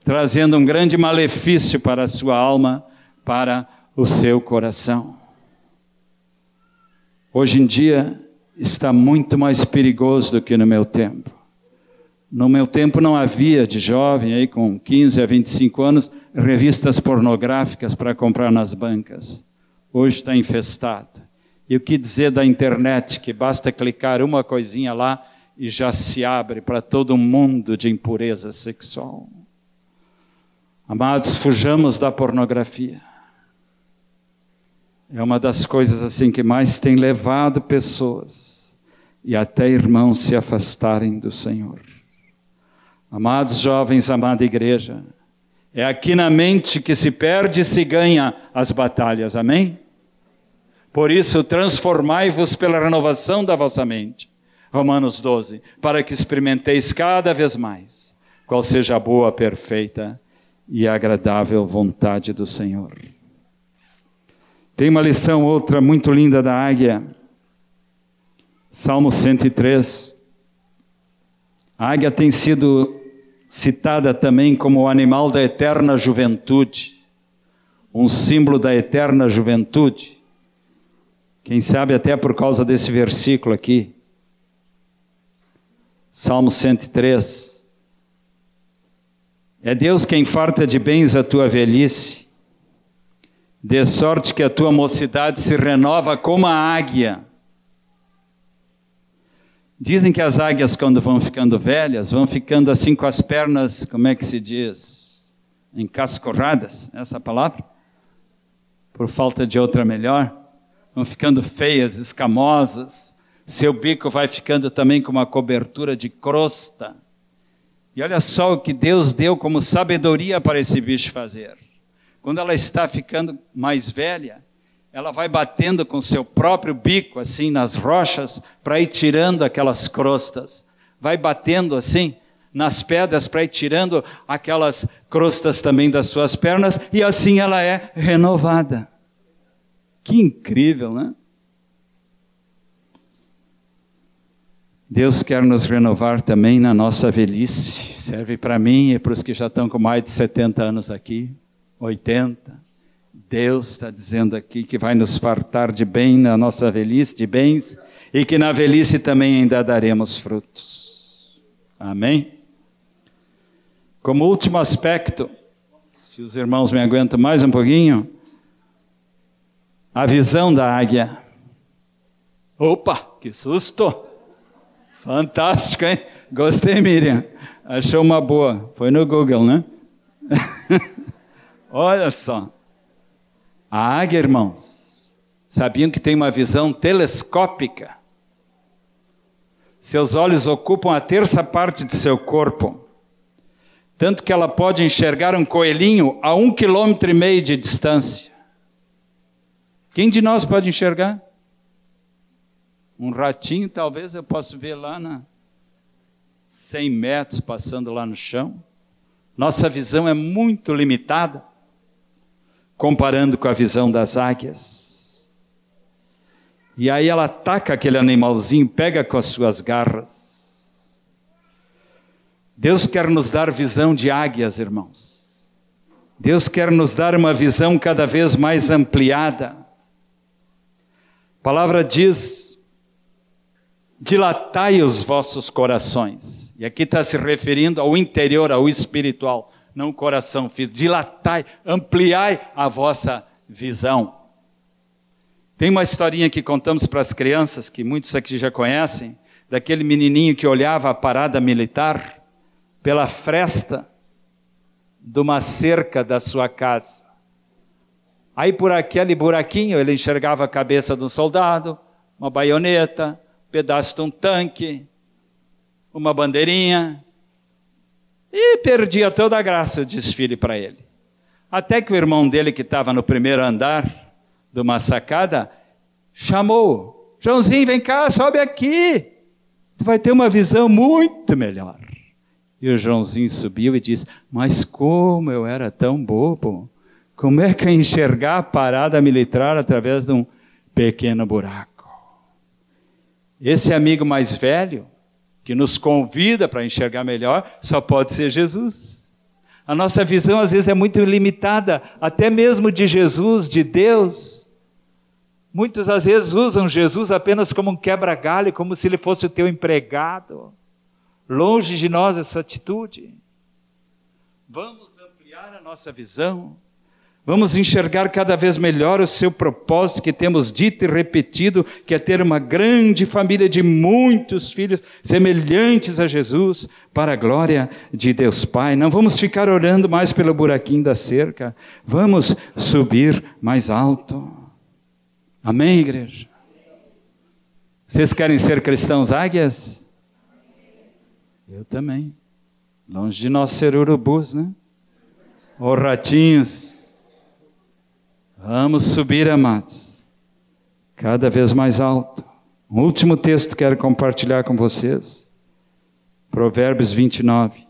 trazendo um grande malefício para a sua alma, para o seu coração. Hoje em dia está muito mais perigoso do que no meu tempo. No meu tempo não havia de jovem aí com 15 a 25 anos revistas pornográficas para comprar nas bancas. Hoje está infestado. E o que dizer da internet que basta clicar uma coisinha lá e já se abre para todo um mundo de impureza sexual. Amados, fujamos da pornografia. É uma das coisas assim que mais tem levado pessoas e até irmãos se afastarem do Senhor. Amados jovens, amada igreja, é aqui na mente que se perde e se ganha as batalhas, amém? Por isso, transformai-vos pela renovação da vossa mente. Romanos 12, para que experimenteis cada vez mais qual seja a boa, perfeita e agradável vontade do Senhor. Tem uma lição outra muito linda da águia. Salmo 103. A águia tem sido citada também como o animal da eterna juventude, um símbolo da eterna juventude. Quem sabe até por causa desse versículo aqui. Salmo 103. É Deus quem farta de bens a tua velhice de sorte que a tua mocidade se renova como a águia. Dizem que as águias, quando vão ficando velhas, vão ficando assim com as pernas, como é que se diz? Encascorradas, essa palavra? Por falta de outra melhor. Vão ficando feias, escamosas. Seu bico vai ficando também com uma cobertura de crosta. E olha só o que Deus deu como sabedoria para esse bicho fazer quando ela está ficando mais velha, ela vai batendo com seu próprio bico assim nas rochas para ir tirando aquelas crostas. Vai batendo assim nas pedras para ir tirando aquelas crostas também das suas pernas e assim ela é renovada. Que incrível, né? Deus quer nos renovar também na nossa velhice. Serve para mim e para os que já estão com mais de 70 anos aqui, 80. Deus está dizendo aqui que vai nos fartar de bem na nossa velhice, de bens, e que na velhice também ainda daremos frutos. Amém? Como último aspecto, se os irmãos me aguentam mais um pouquinho, a visão da águia. Opa, que susto! Fantástico, hein? Gostei, Miriam. Achou uma boa. Foi no Google, né? Olha só. A águia, irmãos, sabiam que tem uma visão telescópica. Seus olhos ocupam a terça parte de seu corpo, tanto que ela pode enxergar um coelhinho a um quilômetro e meio de distância. Quem de nós pode enxergar? Um ratinho, talvez eu possa ver lá na 100 metros passando lá no chão. Nossa visão é muito limitada comparando com a visão das águias. E aí ela ataca aquele animalzinho, pega com as suas garras. Deus quer nos dar visão de águias, irmãos. Deus quer nos dar uma visão cada vez mais ampliada. A palavra diz: dilatai os vossos corações. E aqui está se referindo ao interior, ao espiritual não o coração físico. Dilatai, ampliai a vossa visão. Tem uma historinha que contamos para as crianças, que muitos aqui já conhecem, daquele menininho que olhava a parada militar pela fresta de uma cerca da sua casa. Aí por aquele buraquinho ele enxergava a cabeça de um soldado, uma baioneta, pedaço de um tanque, uma bandeirinha, e perdia toda a graça o desfile para ele. Até que o irmão dele, que estava no primeiro andar de uma sacada, chamou: Joãozinho, vem cá, sobe aqui. Tu vai ter uma visão muito melhor. E o Joãozinho subiu e disse: Mas como eu era tão bobo? Como é que eu enxergar a parada militar através de um pequeno buraco? Esse amigo mais velho que nos convida para enxergar melhor, só pode ser Jesus. A nossa visão às vezes é muito limitada, até mesmo de Jesus, de Deus. Muitos às vezes usam Jesus apenas como um quebra-galho, como se ele fosse o teu empregado. Longe de nós essa atitude. Vamos ampliar a nossa visão Vamos enxergar cada vez melhor o seu propósito que temos dito e repetido, que é ter uma grande família de muitos filhos semelhantes a Jesus, para a glória de Deus Pai. Não vamos ficar orando mais pelo buraquinho da cerca, vamos subir mais alto. Amém, igreja? Vocês querem ser cristãos águias? Eu também. Longe de nós ser urubus, né? Ou ratinhos. Vamos subir, amados, cada vez mais alto. O último texto que quero compartilhar com vocês. Provérbios 29,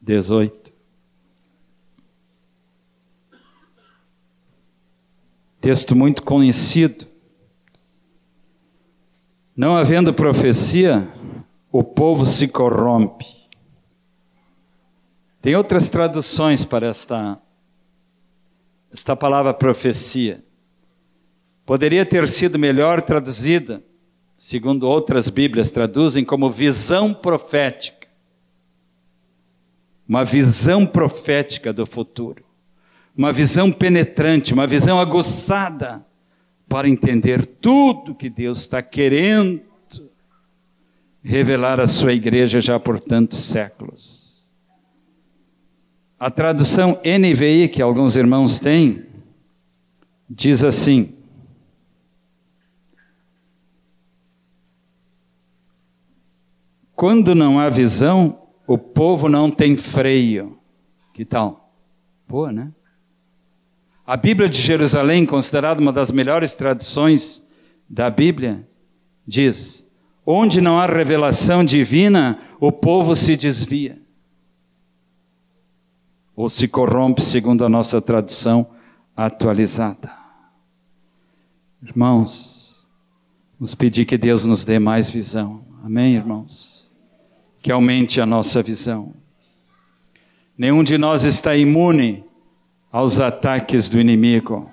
18. Texto muito conhecido. Não havendo profecia, o povo se corrompe. Tem outras traduções para esta esta palavra profecia. Poderia ter sido melhor traduzida, segundo outras Bíblias traduzem, como visão profética. Uma visão profética do futuro. Uma visão penetrante, uma visão aguçada para entender tudo que Deus está querendo revelar à sua igreja já por tantos séculos. A tradução NVI, que alguns irmãos têm, diz assim: Quando não há visão, o povo não tem freio. Que tal? Boa, né? A Bíblia de Jerusalém, considerada uma das melhores traduções da Bíblia, diz: onde não há revelação divina, o povo se desvia. Ou se corrompe, segundo a nossa tradução atualizada. Irmãos, vamos pedir que Deus nos dê mais visão. Amém, irmãos? Que aumente a nossa visão. Nenhum de nós está imune aos ataques do inimigo.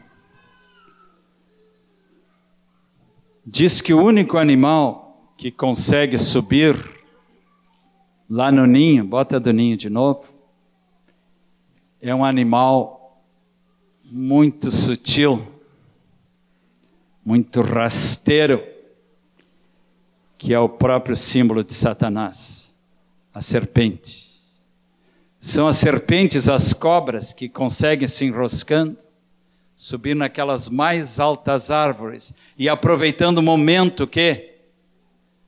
Diz que o único animal que consegue subir lá no ninho, bota do ninho de novo, é um animal muito sutil, muito rasteiro, que é o próprio símbolo de Satanás, a serpente. São as serpentes, as cobras que conseguem se enroscando, subir naquelas mais altas árvores e aproveitando o momento que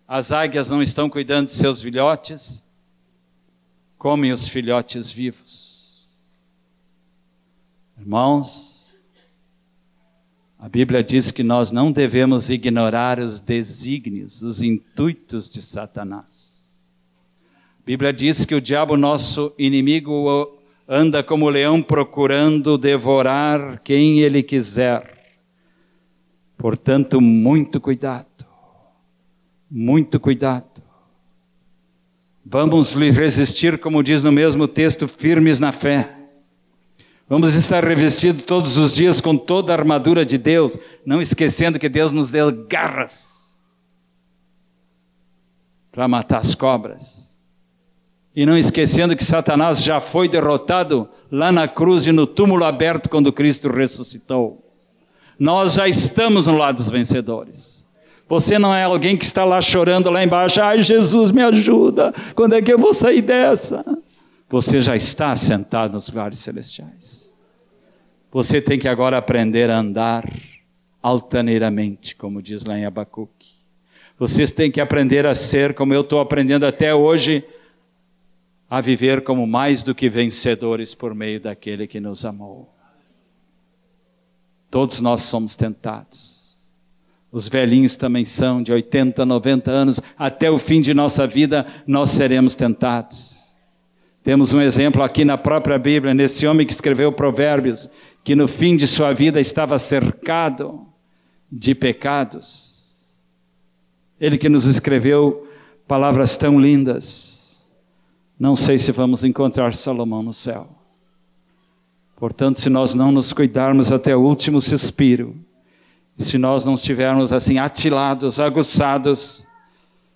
as águias não estão cuidando de seus filhotes, comem os filhotes vivos. Irmãos, a Bíblia diz que nós não devemos ignorar os desígnios, os intuitos de Satanás. A Bíblia diz que o diabo, nosso inimigo, anda como leão procurando devorar quem ele quiser. Portanto, muito cuidado, muito cuidado. Vamos lhe resistir, como diz no mesmo texto, firmes na fé. Vamos estar revestidos todos os dias com toda a armadura de Deus, não esquecendo que Deus nos deu garras para matar as cobras. E não esquecendo que Satanás já foi derrotado lá na cruz e no túmulo aberto quando Cristo ressuscitou. Nós já estamos no lado dos vencedores. Você não é alguém que está lá chorando lá embaixo, ai Jesus me ajuda, quando é que eu vou sair dessa? Você já está sentado nos lugares celestiais. Você tem que agora aprender a andar altaneiramente, como diz lá em Abacuque. Vocês têm que aprender a ser, como eu estou aprendendo até hoje, a viver como mais do que vencedores por meio daquele que nos amou. Todos nós somos tentados. Os velhinhos também são, de 80, 90 anos, até o fim de nossa vida, nós seremos tentados. Temos um exemplo aqui na própria Bíblia, nesse homem que escreveu Provérbios, que no fim de sua vida estava cercado de pecados. Ele que nos escreveu palavras tão lindas. Não sei se vamos encontrar Salomão no céu. Portanto, se nós não nos cuidarmos até o último suspiro, se nós não estivermos assim atilados, aguçados,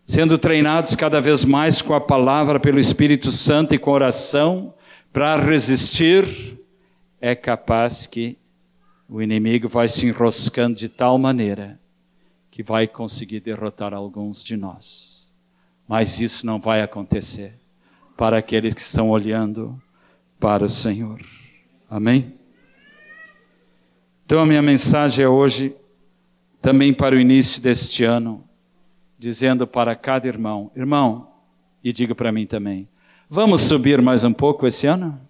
sendo treinados cada vez mais com a palavra pelo Espírito Santo e com oração, para resistir, é capaz que o inimigo vai se enroscando de tal maneira que vai conseguir derrotar alguns de nós. Mas isso não vai acontecer para aqueles que estão olhando para o Senhor. Amém? Então, a minha mensagem é hoje, também para o início deste ano, dizendo para cada irmão: irmão, e diga para mim também, vamos subir mais um pouco esse ano?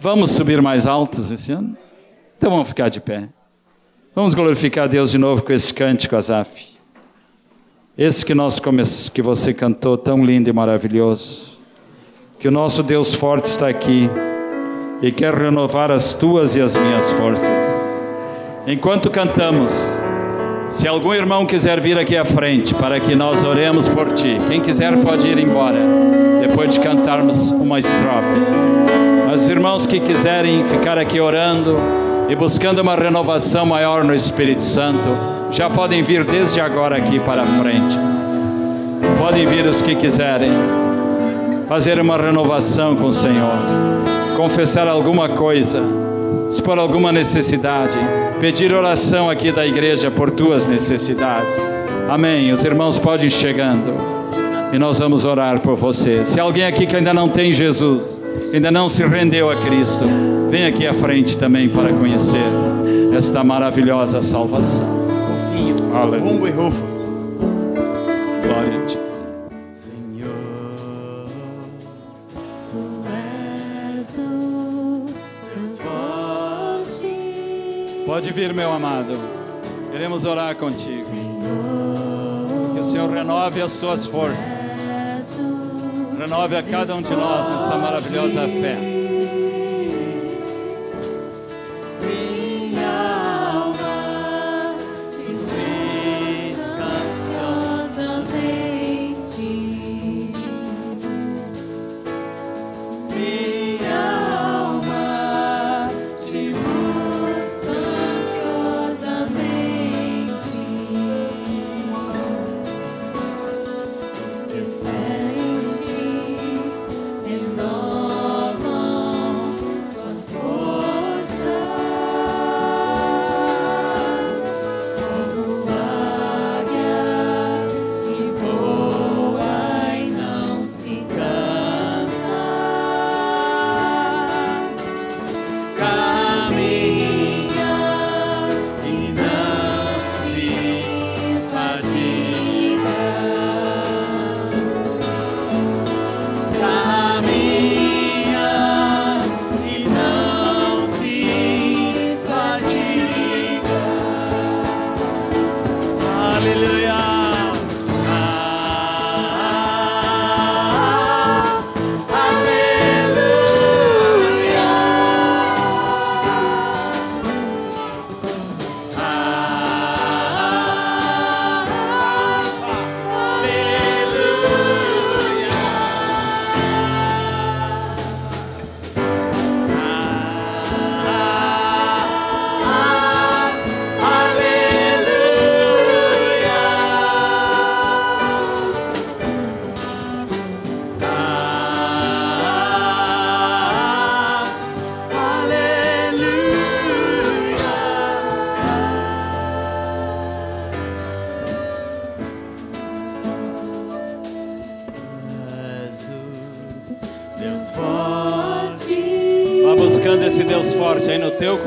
Vamos subir mais altos esse ano? Então vamos ficar de pé. Vamos glorificar Deus de novo com esse cântico, Azaf. Esse que, nós que você cantou tão lindo e maravilhoso que o nosso Deus forte está aqui e quer renovar as tuas e as minhas forças. Enquanto cantamos, se algum irmão quiser vir aqui à frente para que nós oremos por ti, quem quiser pode ir embora depois de cantarmos uma estrofe. Mas irmãos que quiserem ficar aqui orando e buscando uma renovação maior no Espírito Santo, já podem vir desde agora aqui para a frente. Podem vir os que quiserem fazer uma renovação com o Senhor, confessar alguma coisa, expor alguma necessidade, pedir oração aqui da igreja por tuas necessidades. Amém. Os irmãos podem ir chegando e nós vamos orar por você. Se alguém aqui que ainda não tem Jesus, ainda não se rendeu a Cristo, vem aqui à frente também para conhecer esta maravilhosa salvação. Aleluia. Glória a Ti. Tu és o Deus Pode vir, meu amado. Queremos orar contigo. Que o Senhor renove as tuas forças. Renove a cada um de nós nessa maravilhosa fé.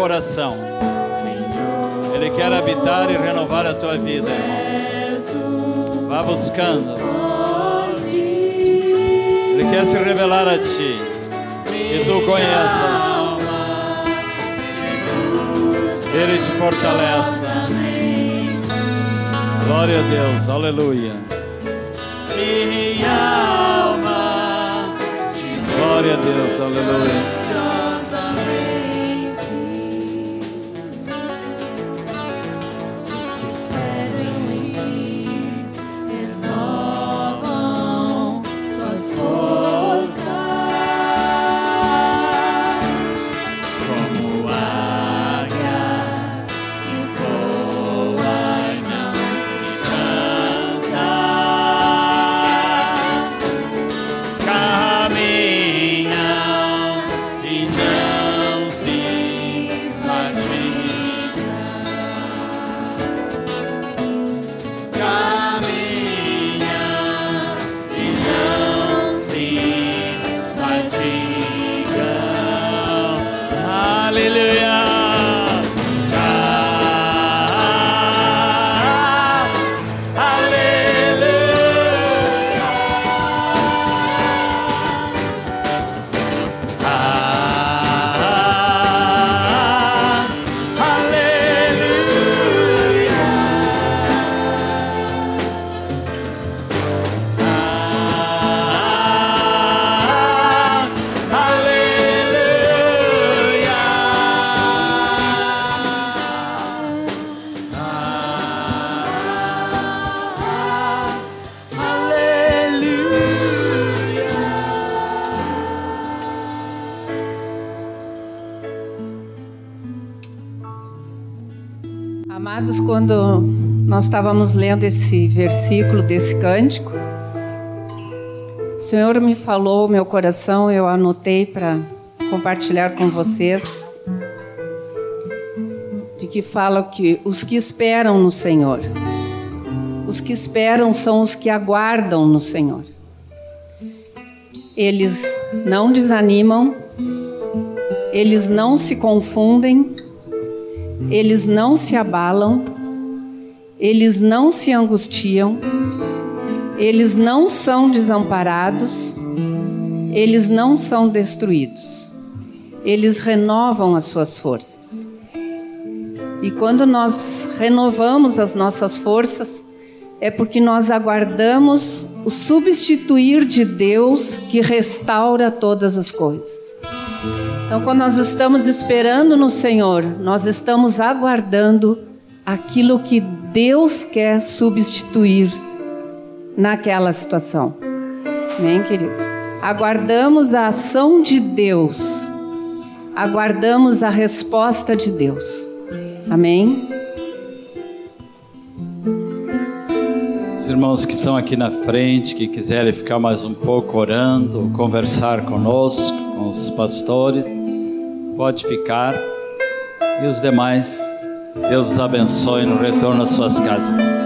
Coração. Ele quer habitar e renovar a tua vida. Vá buscando. Ele quer se revelar a ti. E tu conheças. Ele te fortalece. Glória a Deus. Aleluia. Nós estávamos lendo esse versículo desse cântico, o Senhor me falou, meu coração, eu anotei para compartilhar com vocês, de que fala que os que esperam no Senhor, os que esperam são os que aguardam no Senhor. Eles não desanimam, eles não se confundem, eles não se abalam, eles não se angustiam, eles não são desamparados, eles não são destruídos, eles renovam as suas forças. E quando nós renovamos as nossas forças, é porque nós aguardamos o substituir de Deus que restaura todas as coisas. Então, quando nós estamos esperando no Senhor, nós estamos aguardando aquilo que Deus quer substituir naquela situação. Amém, queridos? Aguardamos a ação de Deus, aguardamos a resposta de Deus. Amém? Os irmãos que estão aqui na frente, que quiserem ficar mais um pouco orando, conversar conosco, com os pastores, pode ficar. E os demais, Deus os abençoe no retorno às suas casas.